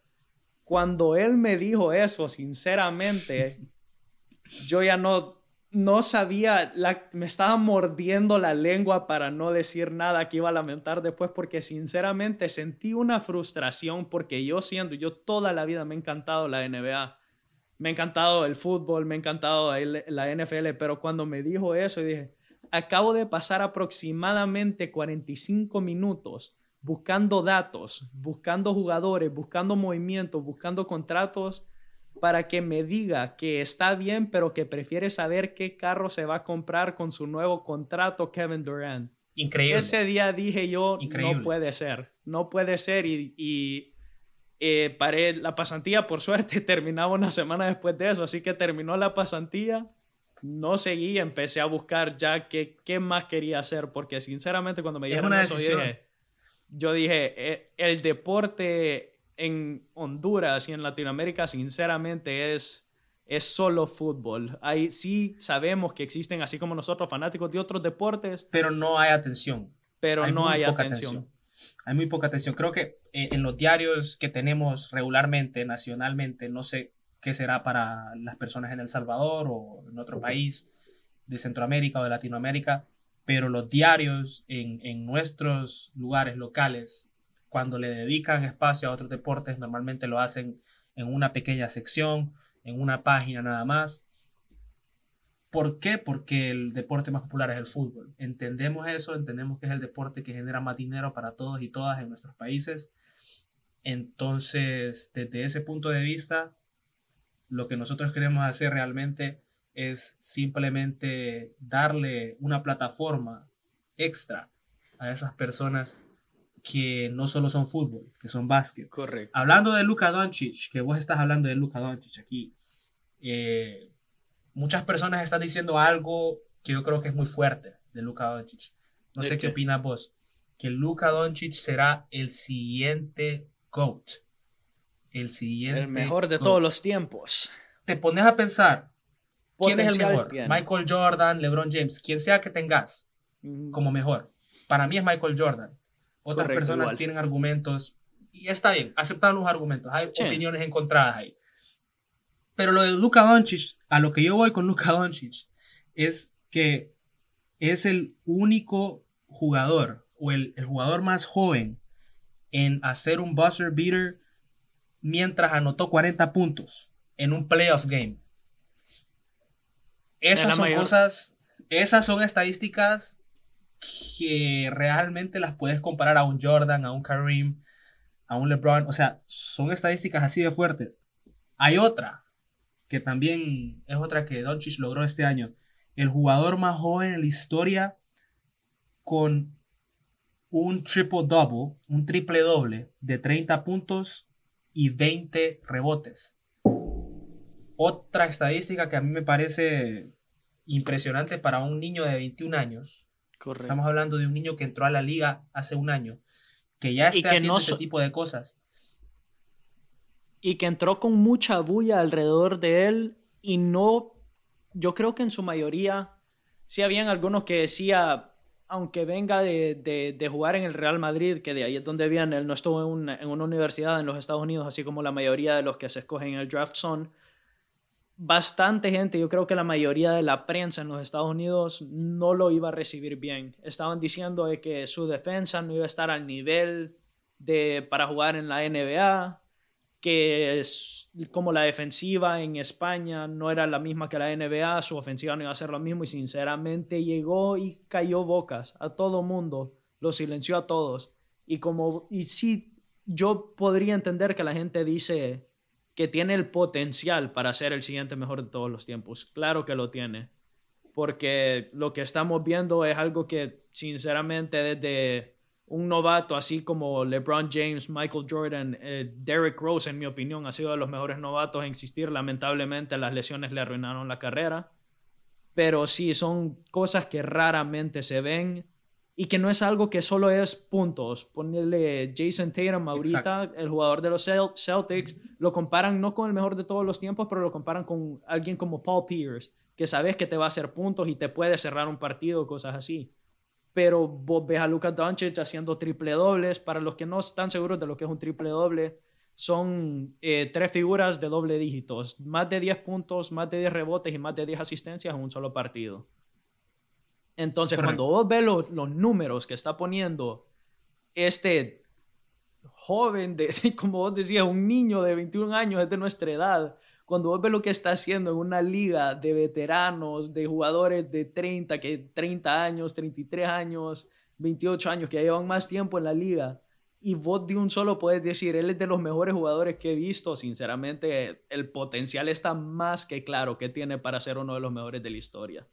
Cuando él me dijo eso, sinceramente, yo ya no, no sabía, me estaba mordiendo la lengua para no decir nada que iba a lamentar después porque sinceramente sentí una frustración porque yo siendo, yo toda la vida me ha encantado la NBA, me ha encantado el fútbol, me ha encantado la NFL, pero cuando me dijo eso dije, acabo de pasar aproximadamente 45 minutos buscando datos, buscando jugadores, buscando movimientos, buscando contratos para que me diga que está bien, pero que prefiere saber qué carro se va a comprar con su nuevo contrato Kevin Durant. Increíble. Ese día dije yo, no puede ser, no puede ser y, y eh, paré la pasantía, por suerte terminaba una semana después de eso, así que terminó la pasantía, no seguí, empecé a buscar ya qué, qué más quería hacer, porque sinceramente cuando me dijeron eso, dije, yo dije, eh, el deporte en Honduras y en Latinoamérica, sinceramente, es, es solo fútbol. Ahí sí sabemos que existen, así como nosotros, fanáticos de otros deportes. Pero no hay atención. Pero no hay atención. Hay muy poca atención. Creo que eh, en los diarios que tenemos regularmente, nacionalmente, no sé qué será para las personas en El Salvador o en otro país de Centroamérica o de Latinoamérica, pero los diarios en, en nuestros lugares locales cuando le dedican espacio a otros deportes, normalmente lo hacen en una pequeña sección, en una página nada más. ¿Por qué? Porque el deporte más popular es el fútbol. Entendemos eso, entendemos que es el deporte que genera más dinero para todos y todas en nuestros países. Entonces, desde ese punto de vista, lo que nosotros queremos hacer realmente es simplemente darle una plataforma extra a esas personas que no solo son fútbol, que son básquet. Correcto. Hablando de Luka Doncic, que vos estás hablando de Luka Doncic aquí, eh, muchas personas están diciendo algo que yo creo que es muy fuerte de Luka Doncic. No sé qué? opinas vos. Que Luka Doncic será el siguiente GOAT. El siguiente. El mejor de todos los tiempos. Te pones a pensar, ¿quién es el mejor? Michael Jordan, LeBron James, quien sea que tengas como mejor. Para mí es Michael Jordan. Otras personas tienen argumentos y está bien, aceptan los argumentos. Hay opiniones encontradas ahí. Pero lo de Luka Doncic, a lo que yo voy con Luka Doncic, es que es el único jugador o el, el jugador más joven en hacer un buzzer beater mientras anotó 40 puntos en un playoff game. Esas son cosas, esas son estadísticas que realmente las puedes comparar a un Jordan, a un Kareem, a un LeBron. O sea, son estadísticas así de fuertes. Hay otra, que también es otra que Doncic logró este año. El jugador más joven en la historia con un triple double, un triple doble de 30 puntos y 20 rebotes. Otra estadística que a mí me parece impresionante para un niño de 21 años Estamos hablando de un niño que entró a la liga hace un año, que ya está haciendo ese tipo de cosas. y que entró con mucha bulla alrededor de él y no, yo creo que en su mayoría, sí habían algunos que decía, aunque venga de, de, jugar en el Real Madrid, que de ahí es donde viene, él no estuvo en una, en una universidad en los Estados Unidos, así como la mayoría de los que se escogen en el draft son, bastante gente, yo creo que la mayoría de la prensa en los Estados Unidos no lo iba a recibir bien. Estaban diciendo de que su defensa no iba a estar al nivel de, para jugar en la NBA, que como la defensiva en España no era la misma que la NBA, su ofensiva no iba a ser lo mismo y sinceramente llegó y cayó bocas a todo mundo, lo silenció a todos. Y como, y sí, yo podría entender que la gente dice, que tiene el potencial para ser el siguiente mejor de todos los tiempos. Claro que lo tiene. Porque lo que estamos viendo es algo que, sinceramente, desde un novato así como LeBron James, Michael Jordan, eh, Derrick Rose, en mi opinión, ha sido de los mejores novatos en existir. Lamentablemente, las lesiones le arruinaron la carrera. Pero sí, son cosas que raramente se ven y que no es algo que solo es puntos. Ponerle Jason Tatum ahorita, el jugador de los Celtics, lo comparan no con el mejor de todos los tiempos, pero lo comparan con alguien como Paul Pierce, que sabes que te va a hacer puntos y te puede cerrar un partido, cosas así. Pero vos ves a Luka Doncic haciendo triple dobles. Para los que no están seguros de lo que es un triple doble, son eh, tres figuras de doble dígitos. Más de 10 puntos, más de 10 rebotes y más de 10 asistencias en un solo partido. Entonces, cuando vos ves los, números que está poniendo este joven, de, como vos decías, un niño de 21 años, es de nuestra edad, cuando vos ves lo que está haciendo en una liga de veteranos, de jugadores de 30, que 30 años, 33 años, 28 años, que llevan más tiempo en la liga, y vos de un solo puedes decir, él es de los mejores jugadores que he visto, sinceramente, el potencial está más que claro que tiene para ser uno de los mejores de la historia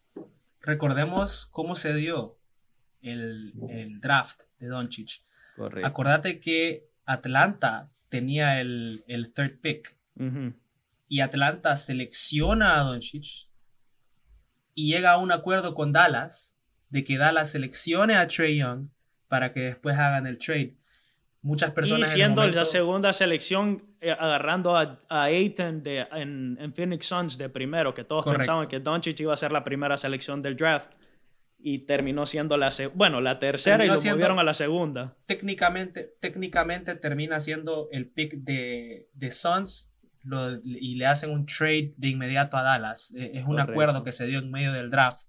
recordemos cómo se dio el, draft de Doncic. Correcto. Acordate que Atlanta tenía el, third pick. Y Atlanta selecciona a Doncic y llega a un acuerdo con Dallas de que Dallas seleccione a Trey Young para que después hagan el trade muchas personas. Y siendo la segunda selección, eh, agarrando a, a Aiton de, en, Phoenix Suns de primero, que todos pensaban que Doncic iba a ser la primera selección del draft. Y terminó siendo la bueno, la tercera y lo movieron a la segunda. Técnicamente, técnicamente termina siendo el pick de, de Suns y le hacen un trade de inmediato a Dallas. E, es un acuerdo que se dio en medio del draft.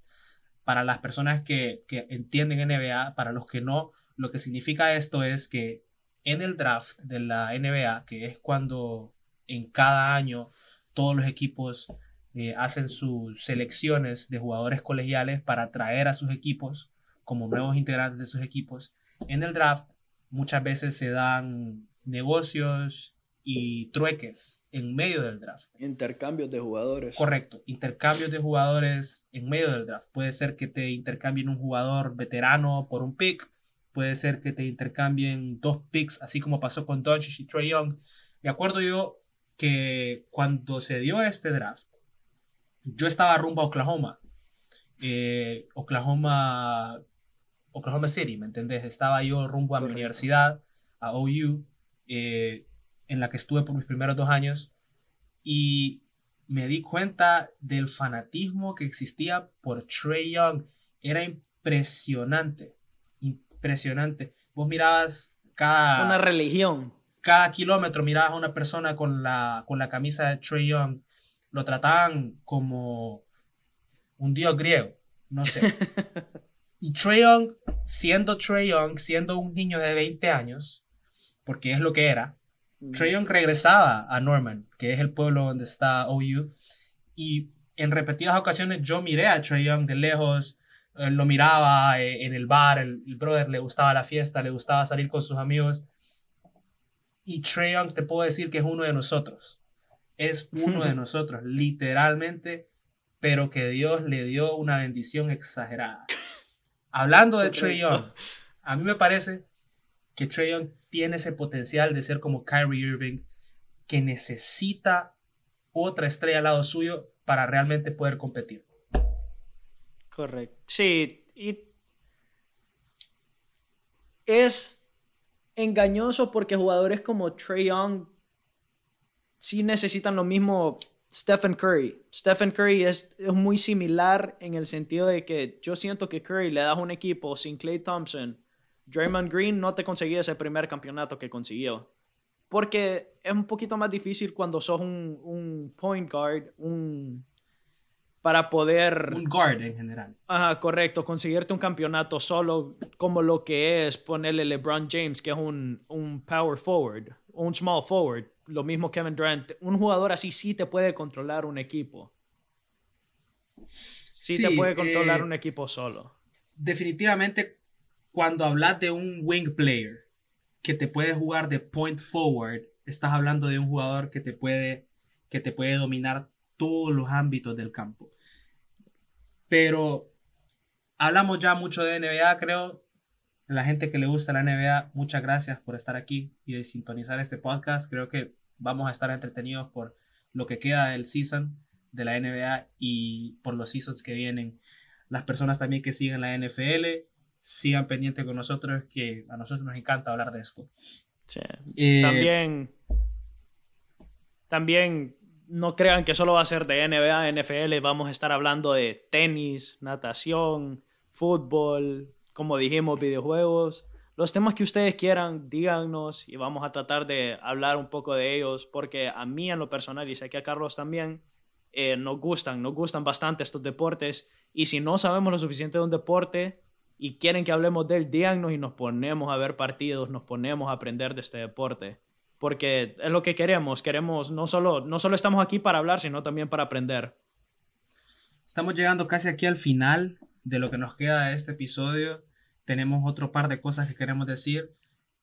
Para las personas que, que entienden NBA, para los que no, lo que significa esto es que en el draft de la NBA, que es cuando en cada año todos los equipos eh, hacen sus selecciones de jugadores colegiales para traer a sus equipos como nuevos integrantes de sus equipos. En el draft muchas veces se dan negocios y trueques en medio del draft. Intercambios de jugadores. Correcto, intercambios de jugadores en medio del draft. Puede ser que te intercambien un jugador veterano por un pick, Puede ser que te intercambien dos picks, así como pasó con Doncic y Trey Young. Me acuerdo yo que cuando se dio este draft, yo estaba rumbo a Oklahoma. Eh, Oklahoma, Oklahoma City, ¿me entendés? Estaba yo rumbo a mi universidad, a OU, eh, en la que estuve por mis primeros dos años, y me di cuenta del fanatismo que existía por Trey Young. Era impresionante impresionante. Vos mirabas cada... Una religión. Cada kilómetro mirabas a una persona con la, con la camisa de Trey Young. Lo trataban como un dios griego, no sé. y Trey Young, siendo Trey Young, siendo un niño de 20 años, porque es lo que era, Trey Young regresaba a Norman, que es el pueblo donde está OU, y en repetidas ocasiones yo miré a Trey Young de lejos, lo miraba eh, en el bar, el, brother le gustaba la fiesta, le gustaba salir con sus amigos. Y Trey Young te puedo decir que es uno de nosotros. Es uno de nosotros, literalmente, pero que Dios le dio una bendición exagerada. Hablando de Trey Young, a mí me parece que Trey Young tiene ese potencial de ser como Kyrie Irving, que necesita otra estrella al lado suyo para realmente poder competir. Correcto. Sí, y es engañoso porque jugadores como Trey Young sí necesitan lo mismo Stephen Curry. Stephen Curry es, muy similar en el sentido de que yo siento que Curry le das un equipo sin Clay Thompson. Draymond Green no te conseguía ese primer campeonato que consiguió. Porque es un poquito más difícil cuando sos un, un point guard, un para poder... Un guard en general. Ajá, correcto. Conseguirte un campeonato solo como lo que es ponerle LeBron James, que es un, un power forward, un small forward. Lo mismo Kevin Durant. Un jugador así sí te puede controlar un equipo. Sí, te puede controlar eh, un equipo solo. Definitivamente, cuando hablas de un wing player que te puede jugar de point forward, estás hablando de un jugador que te puede, que te puede dominar todos los ámbitos del campo. Pero hablamos ya mucho de NBA, creo. La gente que le gusta la NBA, muchas gracias por estar aquí y de sintonizar este podcast. Creo que vamos a estar entretenidos por lo que queda del season de la NBA y por los seasons que vienen. Las personas también que siguen la NFL, sigan pendientes con nosotros, que a nosotros nos encanta hablar de esto. Eh, también, también no crean que solo va a ser de NBA, NFL, vamos a estar hablando de tenis, natación, fútbol, como dijimos, videojuegos. Los temas que ustedes quieran, díganos y vamos a tratar de hablar un poco de ellos, porque a mí en lo personal, y sé que a Carlos también, eh, nos gustan, nos gustan bastante estos deportes. Y si no sabemos lo suficiente de un deporte y quieren que hablemos de él, díganos y nos ponemos a ver partidos, nos ponemos a aprender de este deporte porque es lo que queremos. Queremos, no solo, no solo estamos aquí para hablar, sino también para aprender. Estamos llegando casi aquí al final de lo que nos queda de este episodio. Tenemos otro par de cosas que queremos decir.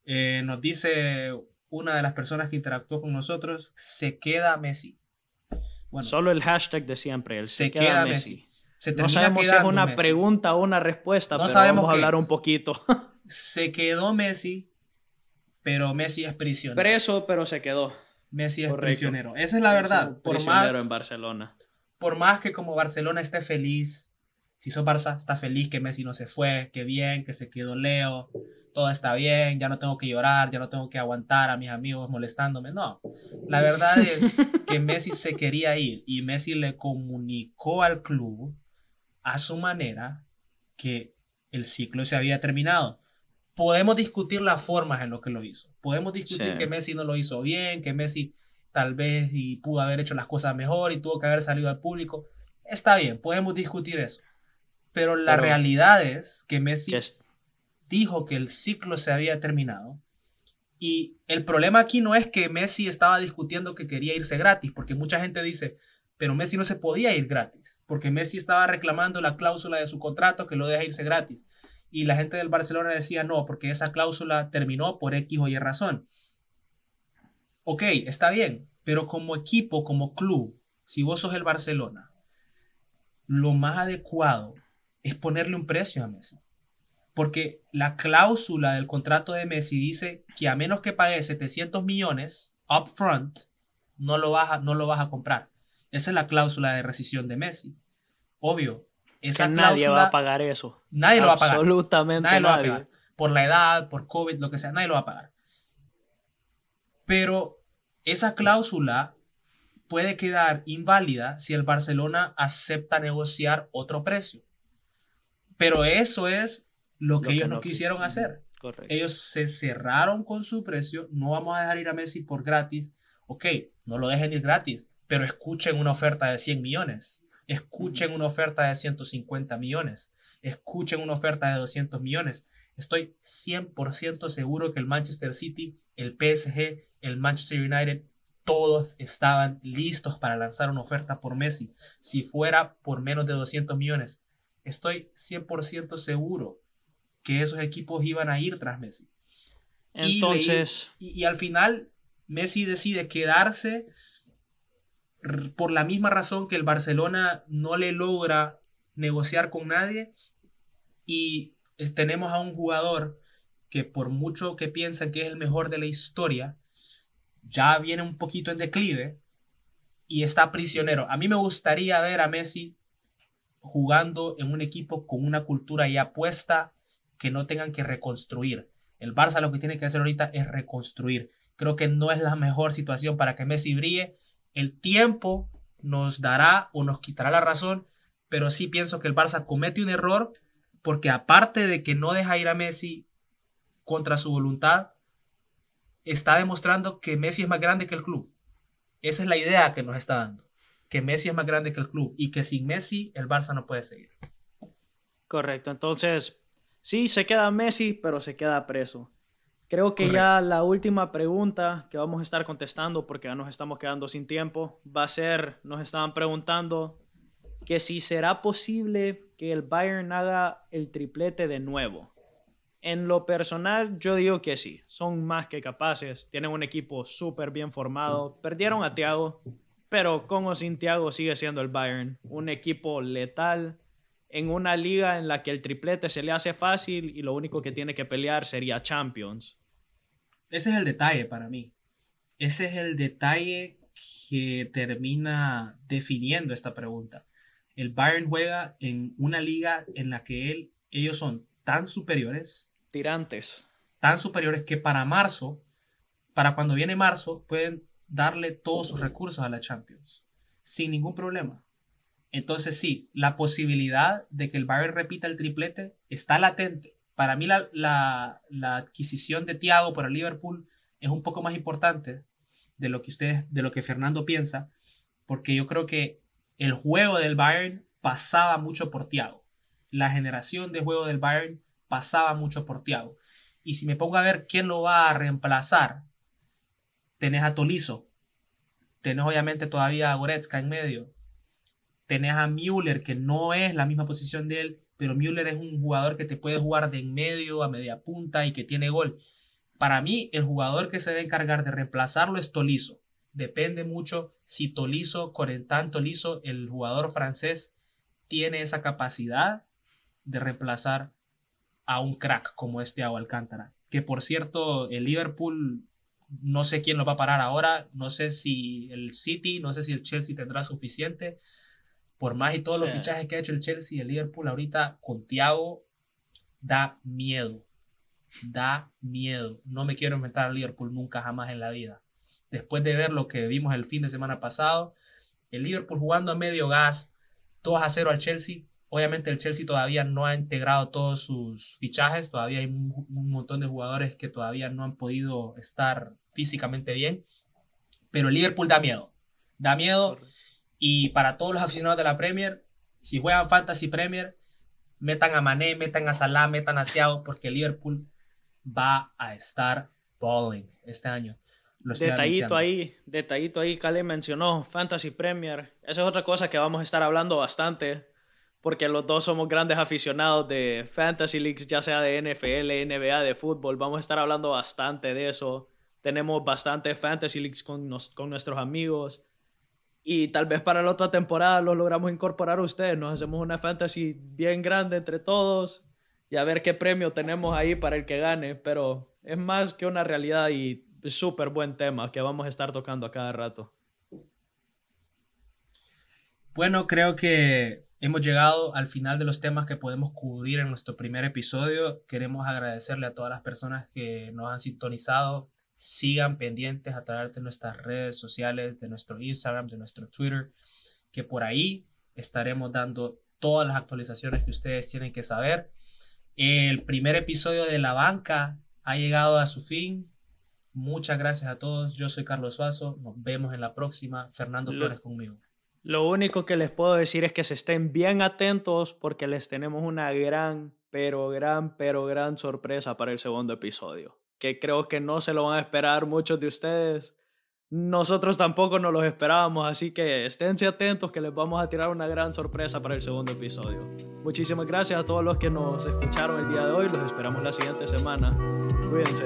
Eh, nos dice una de las personas que interactuó con nosotros, se queda Messi. Bueno, Solo el hashtag de siempre, el se, queda, Messi. no sabemos si es una pregunta o una respuesta, no pero sabemos vamos a hablar un poquito. se quedó Messi pero Messi es prisionero. Preso, pero se quedó. Messi es prisionero. Esa es la verdad. Por más, en Barcelona. Por más que como Barcelona esté feliz, si sos Barça, está feliz que Messi no se fue, que bien, que se quedó Leo, todo está bien, ya no tengo que llorar, ya no tengo que aguantar a mis amigos molestándome. No, la verdad es que Messi se quería ir y Messi le comunicó al club a su manera que el ciclo se había terminado podemos discutir las formas en lo que lo hizo. Podemos discutir que Messi no lo hizo bien, que Messi tal vez y pudo haber hecho las cosas mejor y tuvo que haber salido al público. Está bien, podemos discutir eso. Pero la realidad es que Messi dijo que el ciclo se había terminado. Y el problema aquí no es que Messi estaba discutiendo que quería irse gratis, porque mucha gente dice, pero Messi no se podía ir gratis, porque Messi estaba reclamando la cláusula de su contrato que lo deja irse gratis y la gente del Barcelona decía no, porque esa cláusula terminó por X o Y razón. Ok, está bien, pero como equipo, como club, si vos sos el Barcelona, lo más adecuado es ponerle un precio a Messi. Porque la cláusula del contrato de Messi dice que a menos que pague 700 millones upfront, no lo vas no lo vas a comprar. Esa es la cláusula de rescisión de Messi. Obvio, esa nadie va a pagar eso. Nadie lo va a pagar. Absolutamente nadie. Lo va a pagar. Por la edad, por COVID, lo que sea, nadie lo va a pagar. Pero esa cláusula puede quedar inválida si el Barcelona acepta negociar otro precio. Pero eso es lo que ellos no, quisieron hacer. Ellos se cerraron con su precio. No vamos a dejar ir a Messi por gratis. Ok, no lo dejen ir gratis, pero escuchen una oferta de 100 millones. Escuchen una oferta de 150 millones. Escuchen una oferta de 200 millones. Estoy 100% seguro que el Manchester City, el PSG, el Manchester United, todos estaban listos para lanzar una oferta por Messi. Si fuera por menos de 200 millones, estoy 100% seguro que esos equipos iban a ir tras Messi. Entonces. y, al final, Messi decide quedarse por la misma razón que el Barcelona no le logra negociar con nadie y tenemos a un jugador que por mucho que piensan que es el mejor de la historia, ya viene un poquito en declive y está prisionero. A mí me gustaría ver a Messi jugando en un equipo con una cultura ya puesta que no tengan que reconstruir. El Barça lo que tiene que hacer ahorita es reconstruir. Creo que no es la mejor situación para que Messi brille. El tiempo nos dará o nos quitará la razón, pero sí pienso que el Barça comete un error porque aparte de que no deja ir a Messi contra su voluntad, está demostrando que Messi es más grande que el club. Esa es la idea que nos está dando, que Messi es más grande que el club y que sin Messi el Barça no puede seguir. Correcto, entonces sí, se queda Messi, pero se queda preso. Creo que ya la última pregunta que vamos a estar contestando, porque ya nos estamos quedando sin tiempo, va a ser, nos estaban preguntando que si será posible que el Bayern haga el triplete de nuevo. En lo personal, yo digo que sí, son más que capaces, tienen un equipo súper bien formado, perdieron a Thiago, pero con o sin Thiago sigue siendo el Bayern, un equipo letal en una liga en la que el triplete se le hace fácil y lo único que tiene que pelear sería Champions. Ese es el detalle para mí. Ese es el detalle que termina definiendo esta pregunta. El Bayern juega en una liga en la que él, ellos son tan superiores. Tirantes. Tan superiores que para marzo, para cuando viene marzo, pueden darle todos sus recursos a la Champions. Sin ningún problema. Entonces sí, la posibilidad de que el Bayern repita el triplete está latente. Para mí la, la, adquisición de Thiago por el Liverpool es un poco más importante de lo que ustedes, de lo que Fernando piensa, porque yo creo que el juego del Bayern pasaba mucho por Thiago la generación de juego del Bayern pasaba mucho por Thiago. Y si me pongo a ver quién lo va a reemplazar, tenés a Tolizo, tenés obviamente todavía a Goretzka en medio, tenés a Müller, que no es la misma posición de él, pero Müller es un jugador que te puede jugar de en medio a media punta y que tiene gol. Para mí, el jugador que se debe encargar de reemplazarlo es Tolizo. Depende mucho si Tolizo, Corentán Tolizo, el jugador francés, tiene esa capacidad de reemplazar a un crack como este Thiago Alcántara. Que por cierto, el Liverpool, no sé quién lo va a parar ahora, no sé si el City, no sé si el Chelsea tendrá suficiente. Por más y todos los fichajes que ha hecho el Chelsea, el Liverpool ahorita con Thiago da miedo. Da miedo. No me quiero inventar al Liverpool nunca jamás en la vida. Después de ver lo que vimos el fin de semana pasado, el Liverpool jugando a medio gas, 2 a 0 al Chelsea, Obviamente el Chelsea todavía no ha integrado todos sus fichajes, todavía hay un, montón de jugadores que todavía no han podido estar físicamente bien, pero el Liverpool da miedo, da miedo y para todos los aficionados de la Premier, si juegan Fantasy Premier, metan a Mané, metan a Salah, metan a Thiago, porque Liverpool va a estar balling este año. detallito ahí, detallito ahí, Cale mencionó Fantasy Premier. Esa es otra cosa que vamos a estar hablando bastante porque los dos somos grandes aficionados de fantasy leagues, ya sea de NFL, NBA, de fútbol. Vamos a estar hablando bastante de eso. Tenemos bastante fantasy leagues con, con nuestros amigos. Y tal vez para la otra temporada lo logramos incorporar a ustedes. Nos hacemos una fantasy bien grande entre todos y a ver qué premio tenemos ahí para el que gane. Pero es más que una realidad y súper buen tema que vamos a estar tocando a cada rato. Bueno, creo que Hemos llegado al final de los temas que podemos cubrir en nuestro primer episodio. Queremos agradecerle a todas las personas que nos han sintonizado. Sigan pendientes a través de nuestras redes sociales, de nuestro Instagram, de nuestro Twitter, que por ahí estaremos dando todas las actualizaciones que ustedes tienen que saber. El primer episodio de La Banca ha llegado a su fin. Muchas gracias a todos. Yo soy Carlos Suazo. Nos vemos en la próxima. Fernando Flores conmigo. Lo único que les puedo decir es que se estén bien atentos porque les tenemos una gran, pero gran, pero gran sorpresa para el segundo episodio, que creo que no se lo van a esperar muchos de ustedes. Nosotros tampoco nos los esperábamos, así que esténse atentos que les vamos a tirar una gran sorpresa para el segundo episodio. Muchísimas gracias a todos los que nos escucharon el día de hoy, los esperamos la siguiente semana. Cuídense.